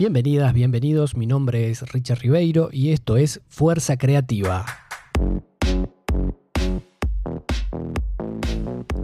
Bienvenidas, bienvenidos, mi nombre es Richard Ribeiro y esto es Fuerza Creativa.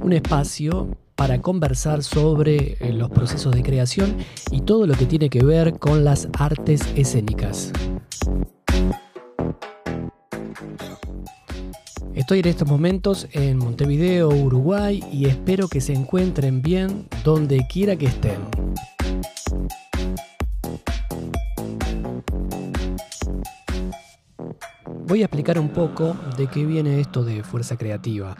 Un espacio para conversar sobre eh, los procesos de creación y todo lo que tiene que ver con las artes escénicas. Estoy en estos momentos en Montevideo, Uruguay y espero que se encuentren bien donde quiera que estén. Voy a explicar un poco de qué viene esto de fuerza creativa.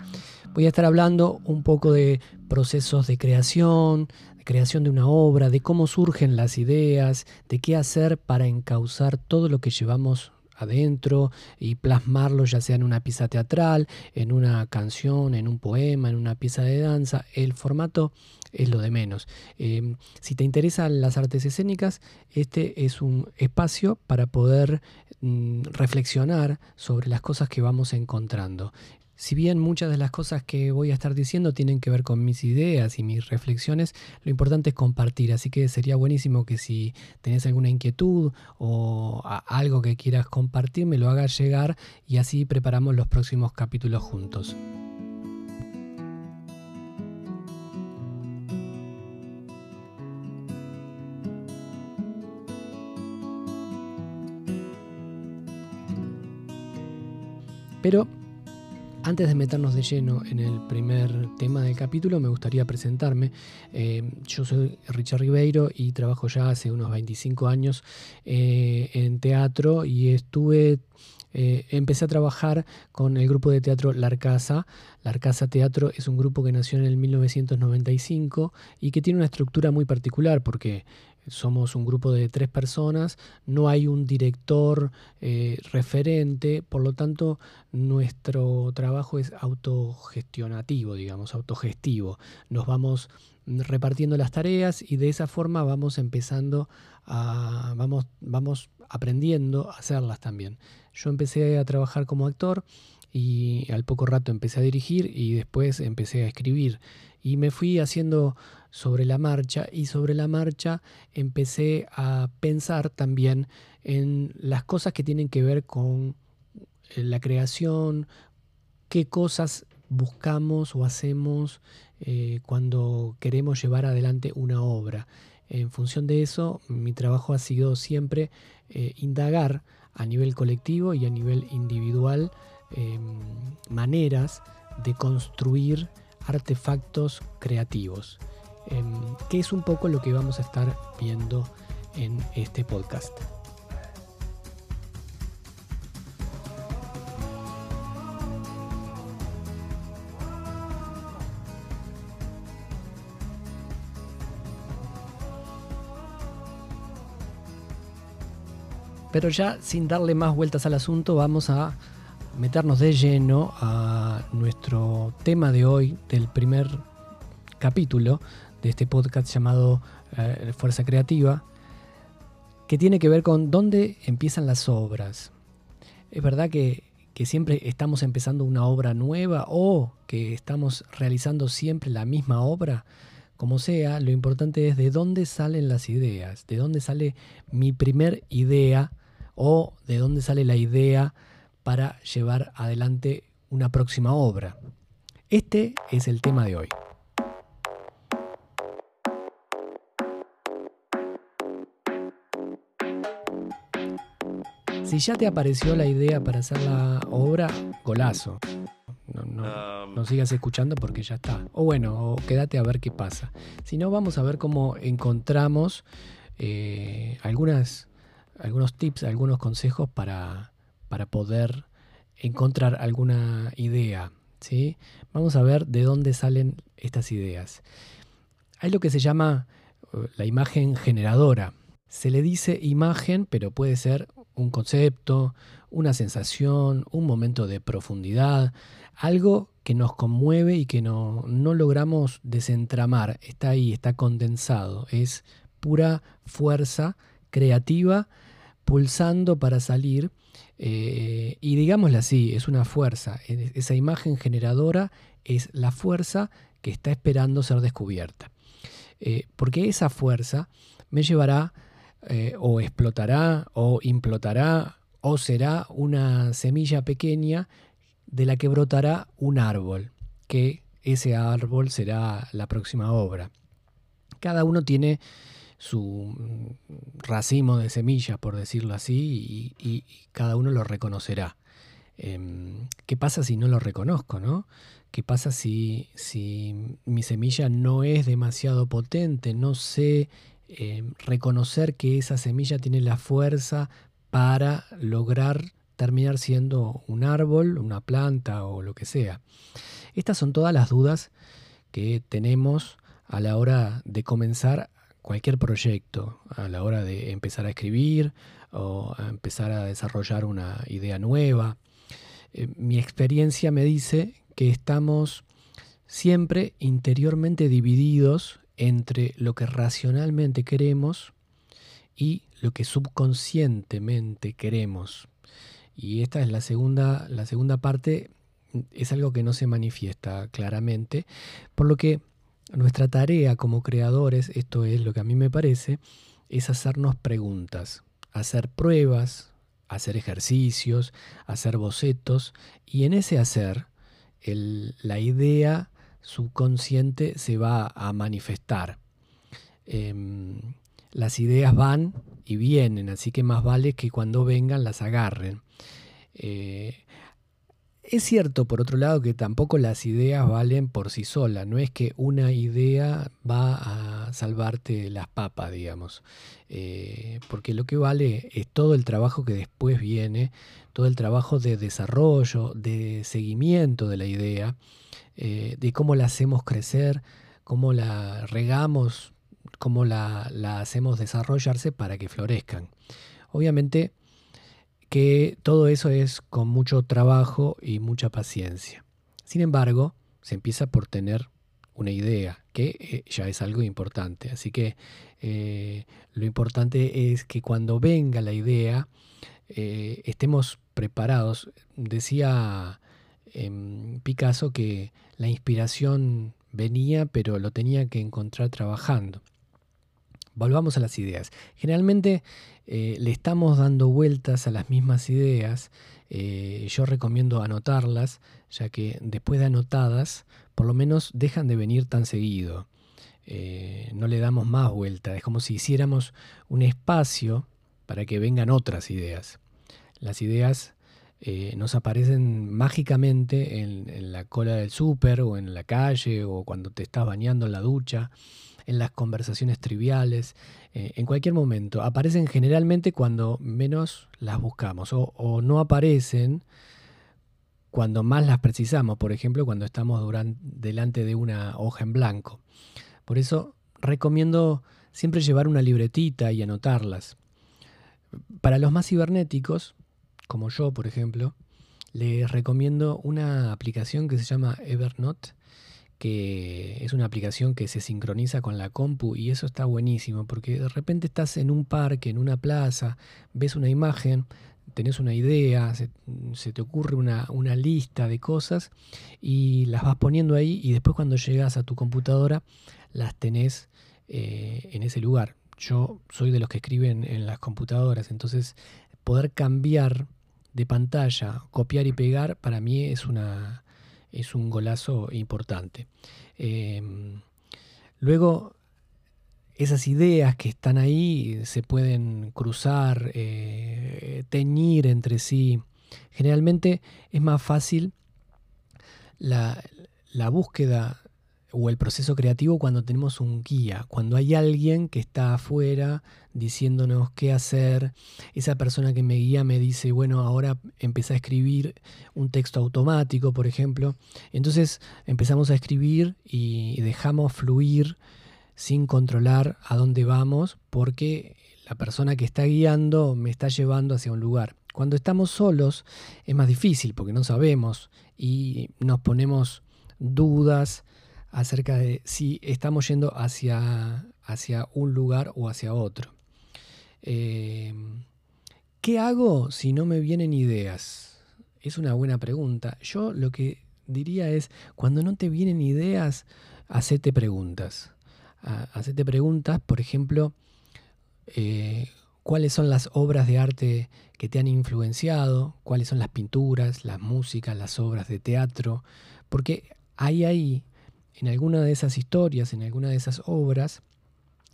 Voy a estar hablando un poco de procesos de creación, de creación de una obra, de cómo surgen las ideas, de qué hacer para encauzar todo lo que llevamos adentro y plasmarlo ya sea en una pieza teatral, en una canción, en un poema, en una pieza de danza. El formato es lo de menos. Em, si te interesan las artes escénicas, este es un espacio para poder mm, reflexionar sobre las cosas que vamos encontrando. Si bien muchas de las cosas que voy a estar diciendo tienen que ver con mis ideas y mis reflexiones, lo importante es compartir, así que sería buenísimo que si tenés alguna inquietud o algo que quieras compartir, me lo hagas llegar y así preparamos los próximos capítulos juntos. Pero antes de meternos de lleno en el primer tema del capítulo, me gustaría presentarme. Eh, yo soy Richard Ribeiro y trabajo ya hace unos 25 años eh, en teatro y estuve eh, empecé a trabajar con el grupo de teatro La Arcasa. La Arcasa Teatro es un grupo que nació en el 1995 y que tiene una estructura muy particular porque somos un grupo de tres personas, no hay un director eh, referente, por lo tanto nuestro trabajo es autogestionativo, digamos, autogestivo. Nos vamos repartiendo las tareas y de esa forma vamos empezando a, vamos, vamos aprendiendo a hacerlas también. Yo empecé a trabajar como actor y al poco rato empecé a dirigir y después empecé a escribir y me fui haciendo sobre la marcha y sobre la marcha empecé a pensar también en las cosas que tienen que ver con eh, la creación, qué cosas buscamos o hacemos eh, cuando queremos llevar adelante una obra. En función de eso, mi trabajo ha sido siempre eh, indagar a nivel colectivo y a nivel individual em, maneras de construir artefactos creativos, em, que es un poco lo que vamos a estar viendo en este podcast. Pero ya sin darle más vueltas al asunto, vamos a meternos de lleno a nuestro tema de hoy, del primer capítulo de este podcast llamado eh, Fuerza Creativa, que tiene que ver con dónde empiezan las obras. Es verdad que, que siempre estamos empezando una obra nueva o que estamos realizando siempre la misma obra. Como sea, lo importante es de dónde salen las ideas, de dónde sale mi primer idea o de dónde sale la idea para llevar adelante una próxima obra. Este es el tema de hoy. Si ya te apareció la idea para hacer la obra, golazo. No, sigas escuchando porque ya está. O bueno, quédate a ver qué pasa. Si no, vamos a ver cómo encontramos eh, algunas, algunos tips, algunos consejos para, para poder encontrar alguna idea. ¿sí? Vamos a ver de dónde salen estas ideas. Hay lo que se llama uh, la imagen generadora. Se le dice imagen, pero puede ser un concepto, una sensación, un momento de profundidad, algo que nos conmueve y que no, no logramos desentramar. Está ahí, está condensado. Es pura fuerza creativa pulsando para salir eh, y digámoslo así, es una fuerza. Esa imagen generadora es la fuerza que está esperando ser descubierta. Eh, porque esa fuerza me llevará eh, o explotará o implotará o será una semilla pequeña de la que brotará un árbol, que ese árbol será la próxima obra. Cada uno tiene su racimo de semillas, por decirlo así, y, cada uno lo reconocerá. Em, ¿Qué pasa si no lo reconozco? ¿no? ¿Qué pasa si, si mi semilla no es demasiado potente? No sé em, reconocer que esa semilla tiene la fuerza para lograr terminar siendo un árbol, una planta o lo que sea. Estas son todas las dudas que tenemos a la hora de comenzar cualquier proyecto, a la hora de empezar a escribir o a empezar a desarrollar una idea nueva. Eh, mi experiencia me dice que estamos siempre interiormente divididos entre lo que racionalmente queremos y lo que subconscientemente queremos. Y esta es la segunda, la segunda parte, es algo que no se manifiesta claramente, por lo que nuestra tarea como creadores, esto es lo que a mí me parece, es hacernos preguntas, hacer pruebas, hacer ejercicios, hacer bocetos, y en ese hacer, la idea subconsciente se va a manifestar. Em, las ideas van y vienen, así que más vale que cuando vengan las agarren. Eh, es cierto, por otro lado, que tampoco las ideas valen por sí solas. No es que una idea va a salvarte las papas, digamos. Eh, porque lo que vale es todo el trabajo que después viene, todo el trabajo de desarrollo, de seguimiento de la idea, eh, de cómo la hacemos crecer, cómo la regamos, cómo la, la hacemos desarrollarse para que florezcan. Obviamente, que todo eso es con mucho trabajo y mucha paciencia. Sin embargo, se empieza por tener una idea, que eh, ya es algo importante. Así que eh, lo importante es que cuando venga la idea, eh, estemos preparados. Decía em, Picasso que la inspiración venía, pero lo tenía que encontrar trabajando. Volvamos a las ideas. Generalmente eh, le estamos dando vueltas a las mismas ideas. Eh, yo recomiendo anotarlas, ya que después de anotadas, por lo menos dejan de venir tan seguido. Eh, no le damos más vuelta. Es como si hiciéramos un espacio para que vengan otras ideas. Las ideas nos aparecen mágicamente en, en, la cola del súper o en la calle o cuando te estás bañando en la ducha en las conversaciones triviales, eh, en cualquier momento. Aparecen generalmente cuando menos las buscamos o, no aparecen cuando más las precisamos, por ejemplo, cuando estamos delante de una hoja en blanco. Por eso recomiendo siempre llevar una libretita y anotarlas. Para los más cibernéticos, como yo, por ejemplo, les recomiendo una aplicación que se llama Evernote, que es una aplicación que se sincroniza con la compu y eso está buenísimo porque de repente estás en un parque, en una plaza, ves una imagen, tenés una idea, se, te ocurre una, lista de cosas y las vas poniendo ahí y después cuando llegas a tu computadora las tenés eh, en ese lugar. Yo soy de los que escriben en las computadoras, entonces poder cambiar de pantalla, copiar y pegar, para mí es una, es un golazo importante. Em, luego, esas ideas que están ahí se pueden cruzar, eh, teñir entre sí. Generalmente es más fácil la, la búsqueda o el proceso creativo cuando tenemos un guía, cuando hay alguien que está afuera diciéndonos qué hacer, esa persona que me guía me dice, bueno, ahora empecé a escribir un texto automático, por ejemplo, entonces empezamos a escribir y dejamos fluir sin controlar a dónde vamos porque la persona que está guiando me está llevando hacia un lugar. Cuando estamos solos es más difícil porque no sabemos y nos ponemos dudas, acerca de si estamos yendo hacia, hacia un lugar o hacia otro. Eh, ¿Qué hago si no me vienen ideas? Es una buena pregunta. Yo lo que diría es, cuando no te vienen ideas, hacete preguntas. Hacete preguntas, por ejemplo, eh, cuáles son las obras de arte que te han influenciado, cuáles son las pinturas, las músicas, las obras de teatro, porque hay ahí, en alguna de esas historias, en alguna de esas obras,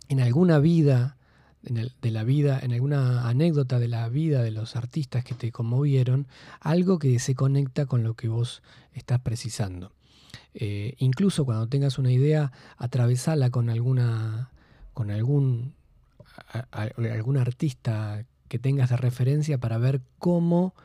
en alguna vida de la vida, en alguna anécdota de la vida de los artistas que te conmovieron, algo que se conecta con lo que vos estás precisando. Eh, incluso cuando tengas una idea, atravesala con alguna, con algún, algún artista que tengas de referencia para ver cómo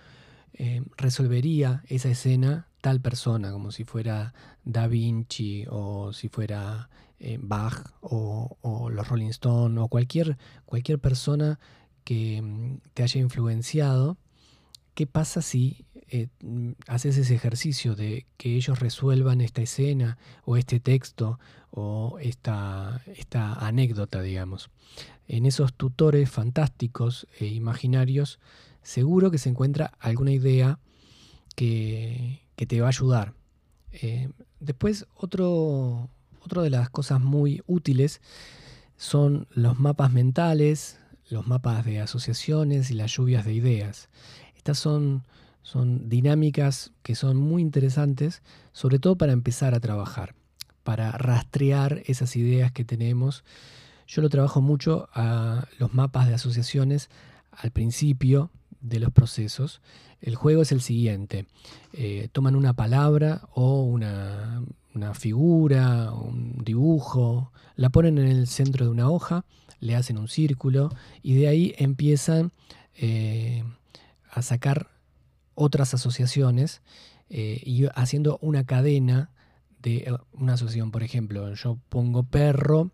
eh, resolvería esa escena tal persona, como si fuera Da Vinci o si fuera eh, Bach o, los Rolling Stones o cualquier, cualquier persona que mm, te haya influenciado, ¿qué pasa si eh, mm, haces ese ejercicio de que ellos resuelvan esta escena o este texto o esta, esta anécdota, digamos? En esos tutores fantásticos e imaginarios, seguro que se encuentra alguna idea que, te va a ayudar. Eh, después, otro, otra de las cosas muy útiles son los mapas mentales, los mapas de asociaciones y las lluvias de ideas. Estas son, son dinámicas que son muy interesantes, sobre todo para empezar a trabajar, para rastrear esas ideas que tenemos. Yo lo trabajo mucho a los mapas de asociaciones al principio de los procesos. El juego es el siguiente. Eh, toman una palabra o una, una figura, un dibujo, la ponen en el centro de una hoja, le hacen un círculo y de ahí empiezan eh, a sacar otras asociaciones eh, y haciendo una cadena de una asociación. Por ejemplo, yo pongo perro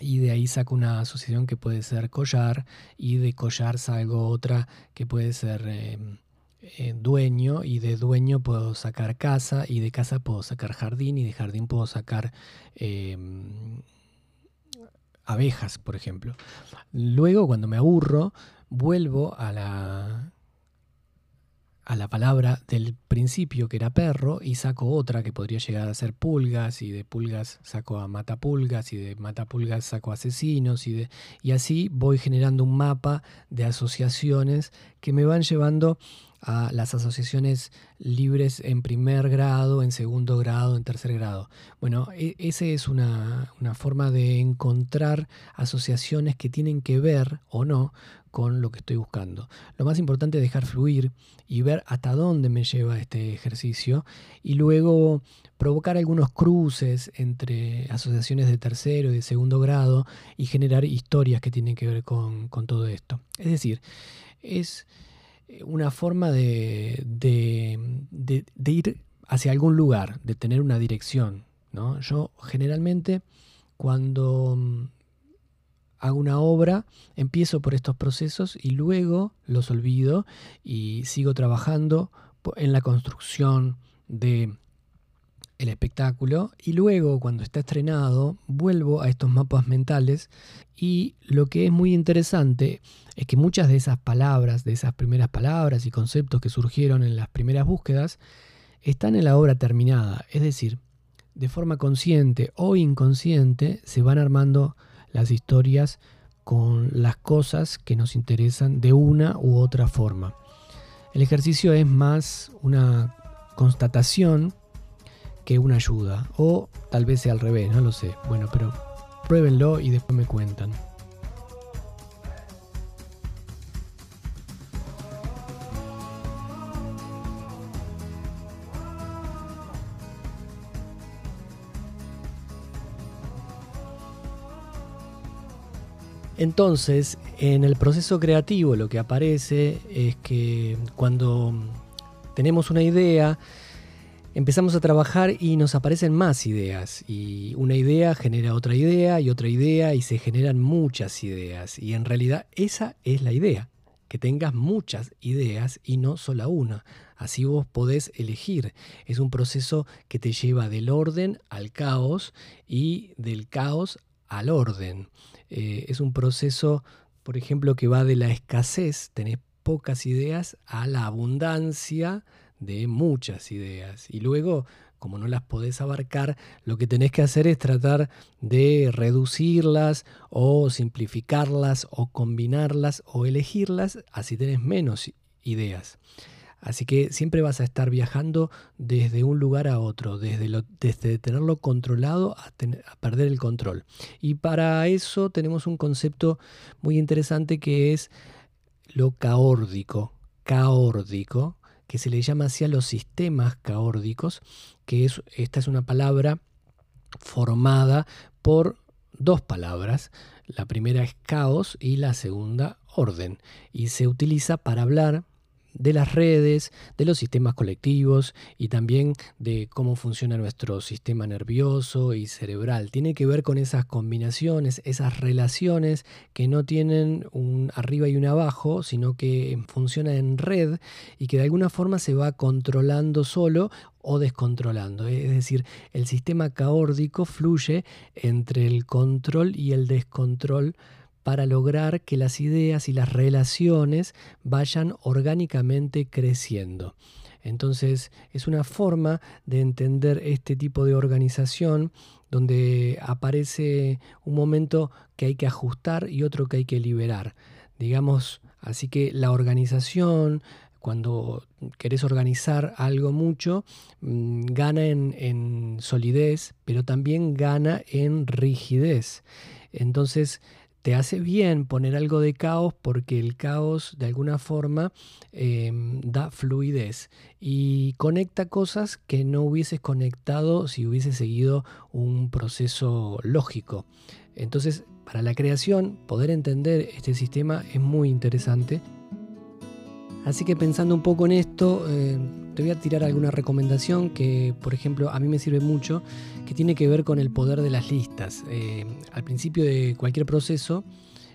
y de ahí saco una asociación que puede ser collar y de collar salgo otra que puede ser eh, dueño y de dueño puedo sacar casa y de casa puedo sacar jardín y de jardín puedo sacar em, abejas, por ejemplo. Luego, cuando me aburro, vuelvo a la, a la palabra del principio que era perro y saco otra que podría llegar a ser pulgas y de pulgas saco a matapulgas y de matapulgas saco asesinos y, de, y así voy generando un mapa de asociaciones que me van llevando a las asociaciones libres en primer grado, en segundo grado, en tercer grado. Bueno, e, esa es una, forma de encontrar asociaciones que tienen que ver o no con lo que estoy buscando. Lo más importante es dejar fluir y ver hasta dónde me lleva este ejercicio y luego provocar algunos cruces entre asociaciones de tercero y de segundo grado y generar historias que tienen que ver con, todo esto. Es decir, es eh, una forma de, ir hacia algún lugar, de tener una dirección. Yo generalmente cuando mm, hago una obra, empiezo por estos procesos y luego los olvido y sigo trabajando en la construcción de el espectáculo. Y luego cuando está estrenado vuelvo a estos mapas mentales y lo que es muy interesante es que muchas de esas palabras, de esas primeras palabras y conceptos que surgieron en las primeras búsquedas están en la obra terminada, es decir, de forma consciente o inconsciente se van armando las historias con las cosas que nos interesan de una u otra forma. El ejercicio es más una constatación que una ayuda. O tal vez sea al revés, no lo sé. Bueno, pero pruébenlo y después me cuentan. Entonces, en el proceso creativo lo que aparece es que cuando tenemos una idea, empezamos a trabajar y nos aparecen más ideas. Y una idea genera otra idea y otra idea y se generan muchas ideas. Y en realidad esa es la idea, que tengas muchas ideas y no solo una. Así vos podés elegir. Es un proceso que te lleva del orden al caos y del caos al orden. Eh, es un proceso, por ejemplo, que va de la escasez, tenés pocas ideas, a la abundancia de muchas ideas. Y luego como no las podés abarcar, lo que tenés que hacer es tratar de reducirlas o simplificarlas o combinarlas o elegirlas, así tenés menos ideas. Así que siempre vas a estar viajando desde un lugar a otro, desde, tenerlo controlado a, perder el control. Y para eso tenemos un concepto muy interesante que es lo caórdico. Caórdico, que se le llama así a los sistemas caórdicos, que es, esta es una palabra formada por dos palabras. La primera es caos y la segunda orden. Y se utiliza para hablar de las redes, de los sistemas colectivos y también de cómo funciona nuestro sistema nervioso y cerebral. Tiene que ver con esas combinaciones, esas relaciones que no tienen un arriba y un abajo, sino que funciona en red y que de alguna forma se va controlando solo o descontrolando. Es decir, el sistema caórdico fluye entre el control y el descontrol para lograr que las ideas y las relaciones vayan orgánicamente creciendo. Entonces es una forma de entender este tipo de organización donde aparece un momento que hay que ajustar y otro que hay que liberar. Digamos, así que la organización, cuando querés organizar algo mucho, mm, gana en, en solidez, pero también gana en rigidez. Entonces, te hace bien poner algo de caos porque el caos de alguna forma em, da fluidez y conecta cosas que no hubieses conectado si hubieses seguido un proceso lógico. Entonces, para la creación, poder entender este sistema es muy interesante. Así que pensando un poco en esto, eh, te voy a tirar alguna recomendación que, por ejemplo, a mí me sirve mucho, que tiene que ver con el poder de las listas. Eh, al principio de cualquier proceso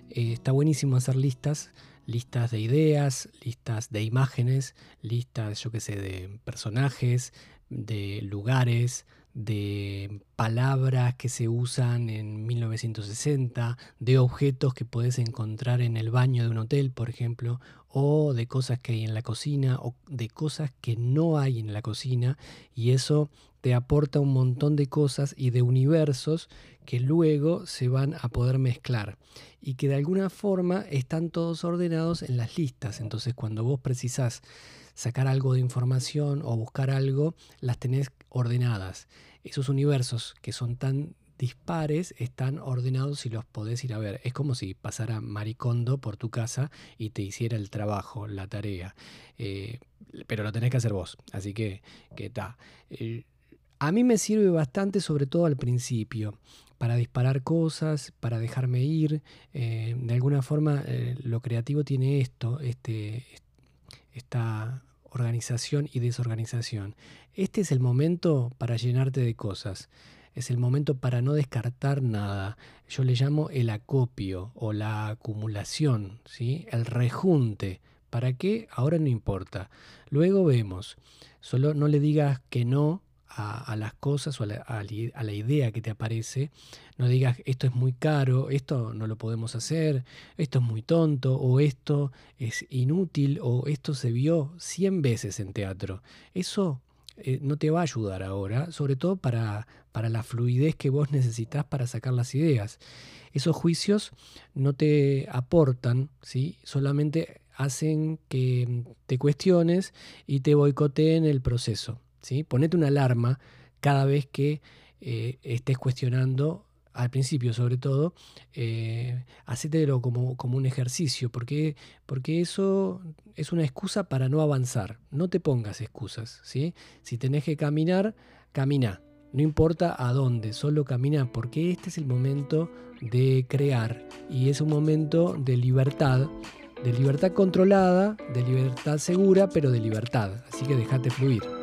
eh, está buenísimo hacer listas, listas de ideas, listas de imágenes, listas, yo qué sé, de personajes, de lugares, de palabras que se usan en 1960, de objetos que puedes encontrar en el baño de un hotel, por ejemplo, o de cosas que hay en la cocina, o de cosas que no hay en la cocina, y eso te aporta un montón de cosas y de universos que luego se van a poder mezclar y que de alguna forma están todos ordenados en las listas. Entonces cuando vos precisás sacar algo de información o buscar algo, las tenés ordenadas. Esos universos que son tan dispares están ordenados y los podés ir a ver. Es como si pasara Maricondo por tu casa y te hiciera el trabajo, la tarea. Eh, pero lo tenés que hacer vos. Así que, que está. Eh, a mí me sirve bastante, sobre todo al principio, para disparar cosas, para dejarme ir. Eh, de alguna forma, lo creativo tiene esto, este, esta organización y desorganización. Este es el momento para llenarte de cosas. Es el momento para no descartar nada. Yo le llamo el acopio o la acumulación, ¿sí? el rejunte. ¿Para qué? Ahora no importa. Luego vemos. Solo no le digas que no a, las cosas o a la, idea que te aparece. No digas esto es muy caro, esto no lo podemos hacer, esto es muy tonto, o esto es inútil, o esto se vio 100 veces en teatro. Eso eh, no te va a ayudar ahora, sobre todo para, para la fluidez que vos necesitas para sacar las ideas. Esos juicios no te aportan, ¿sí? solamente hacen que te cuestiones y te boicoteen el proceso. ¿Sí? Ponete una alarma cada vez que eh, estés cuestionando, al principio sobre todo, eh, hacételo como, como un ejercicio, porque, porque eso es una excusa para no avanzar. No te pongas excusas. ¿sí? Si tenés que caminar, camina. No importa a dónde, solo camina, porque este es el momento de crear y es un momento de libertad, de libertad controlada, de libertad segura, pero de libertad. Así que déjate fluir.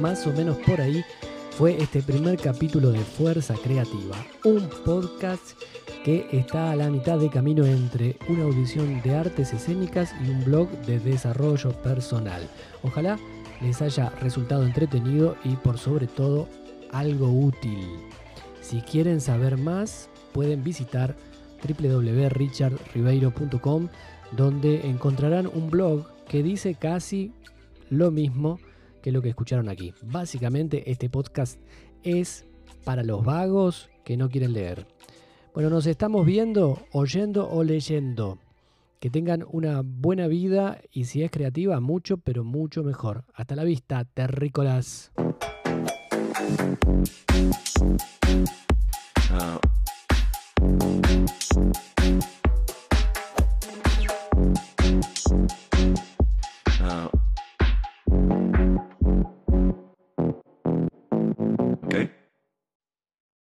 Más o menos por ahí fue este primer capítulo de Fuerza Creativa, un podcast que está a la mitad de camino entre una audición de artes escénicas y un blog de desarrollo personal. Ojalá les haya resultado entretenido y por sobre todo algo útil. Si quieren saber más, pueden visitar www.richardribeiro.com donde encontrarán un blog que dice casi lo mismo que lo que escucharon aquí. Básicamente este podcast es para los vagos que no quieren leer. Bueno, nos estamos viendo, oyendo o leyendo. Que tengan una buena vida y si es creativa, mucho, pero mucho mejor. Hasta la vista, terrícolas. Uh,